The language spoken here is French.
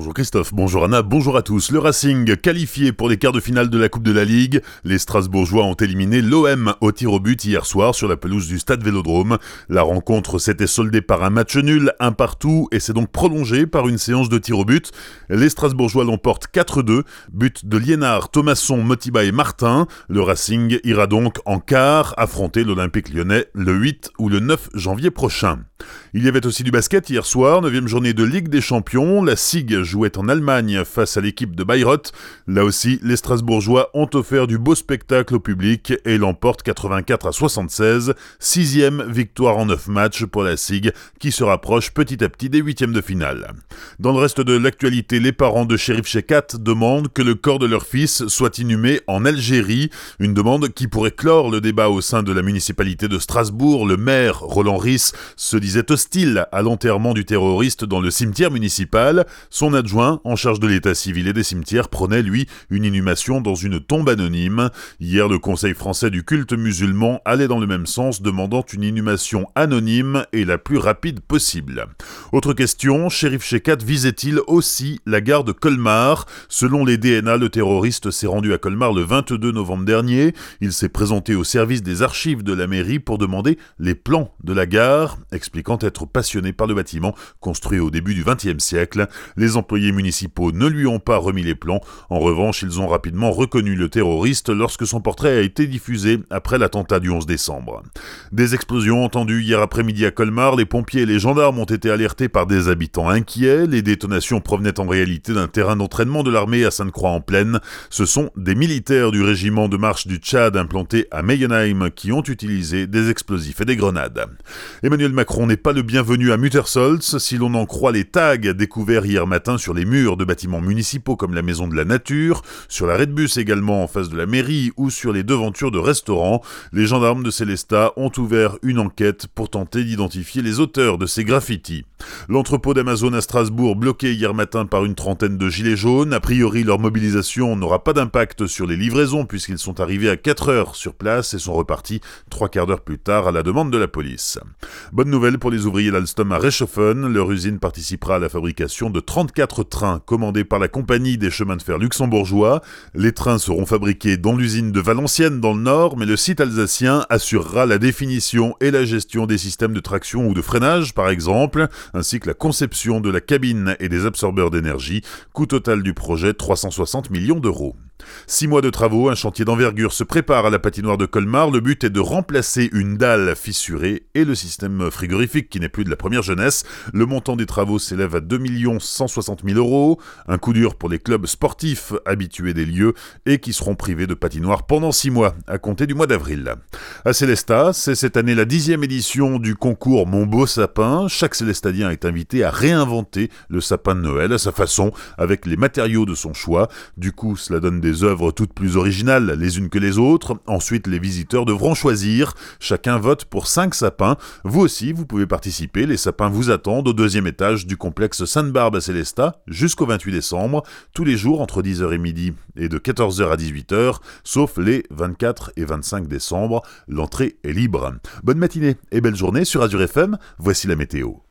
Bonjour Christophe, bonjour Anna, bonjour à tous. Le Racing qualifié pour les quarts de finale de la Coupe de la Ligue. Les Strasbourgeois ont éliminé l'OM au tir au but hier soir sur la pelouse du stade Vélodrome. La rencontre s'était soldée par un match nul, un partout, et s'est donc prolongée par une séance de tir au but. Les Strasbourgeois l'emportent 4-2, but de Liénard, Thomasson, Motiba et Martin. Le Racing ira donc en quart affronter l'Olympique lyonnais le 8 ou le 9 janvier prochain. Il y avait aussi du basket hier soir, 9 journée de Ligue des Champions. La SIG jouait en Allemagne face à l'équipe de Bayreuth. Là aussi, les Strasbourgeois ont offert du beau spectacle au public et l'emportent 84 à 76. Sixième victoire en 9 matchs pour la SIG qui se rapproche petit à petit des huitièmes de finale. Dans le reste de l'actualité, les parents de Shérif Shekat demandent que le corps de leur fils soit inhumé en Algérie. Une demande qui pourrait clore le débat au sein de la municipalité de Strasbourg. Le maire, Roland Ries, se disait hostile à l'enterrement du terroriste dans le cimetière municipal. Son adjoint, en charge de l'état civil et des cimetières, prenait, lui, une inhumation dans une tombe anonyme. Hier, le Conseil français du culte musulman allait dans le même sens, demandant une inhumation anonyme et la plus rapide possible. Autre question, Shérif Shekat visait-il aussi la gare de Colmar? Selon les DNA, le terroriste s'est rendu à Colmar le 22 novembre dernier. Il s'est présenté au service des archives de la mairie pour demander les plans de la gare, expliquant être passionné par le bâtiment construit au début du XXe siècle. Les employés municipaux ne lui ont pas remis les plans. En revanche, ils ont rapidement reconnu le terroriste lorsque son portrait a été diffusé après l'attentat du 11 décembre. Des explosions entendues hier après-midi à Colmar, les pompiers et les gendarmes ont été alertés par des habitants inquiets. Les détonations provenaient en réalité d'un terrain d'entraînement de l'armée à Sainte-Croix-en-Plaine. Ce sont des militaires du régiment de marche du Tchad implantés à Meyenheim qui ont utilisé des explosifs et des grenades. Emmanuel Macron n'est pas le bienvenu à Muttersolz si l'on en croit les tags découverts hier matin sur les murs de bâtiments municipaux comme la Maison de la Nature, sur l'arrêt de bus également en face de la mairie ou sur les devantures de restaurants. Les gendarmes de Célestat ont ouvert une enquête pour tenter d'identifier les auteurs de ces graffitis. L'entrepôt d'Amazon à Strasbourg bloqué hier matin par une trentaine de gilets jaunes. A priori, leur mobilisation n'aura pas d'impact sur les livraisons puisqu'ils sont arrivés à 4 heures sur place et sont repartis trois quarts d'heure plus tard à la demande de la police. Bonne nouvelle pour les ouvriers d'Alstom à Reichshofen. Leur usine participera à la fabrication de 34 trains commandés par la compagnie des chemins de fer luxembourgeois. Les trains seront fabriqués dans l'usine de Valenciennes dans le nord, mais le site alsacien assurera la définition et la gestion des systèmes de traction ou de freinage, par exemple, ainsi que la conception de la cabine et des absorbeurs d'énergie. Coût total du projet 360 millions d'euros. Six mois de travaux, un chantier d'envergure se prépare à la patinoire de Colmar. Le but est de remplacer une dalle fissurée et le système frigorifique qui n'est plus de la première jeunesse. Le montant des travaux s'élève à 2 160 000 euros. Un coup dur pour les clubs sportifs habitués des lieux et qui seront privés de patinoire pendant six mois, à compter du mois d'avril. À Célestat, c'est cette année la dixième édition du concours Mon beau sapin. Chaque Célestadien est invité à réinventer le sapin de Noël à sa façon, avec les matériaux de son choix. Du coup, cela donne des œuvres toutes plus originales les unes que les autres. Ensuite, les visiteurs devront choisir. Chacun vote pour 5 sapins. Vous aussi, vous pouvez participer. Les sapins vous attendent au deuxième étage du complexe Sainte-Barbe à Célestat jusqu'au 28 décembre, tous les jours entre 10h et midi et de 14h à 18h, sauf les 24 et 25 décembre. L'entrée est libre. Bonne matinée et belle journée sur Azure FM. Voici la météo.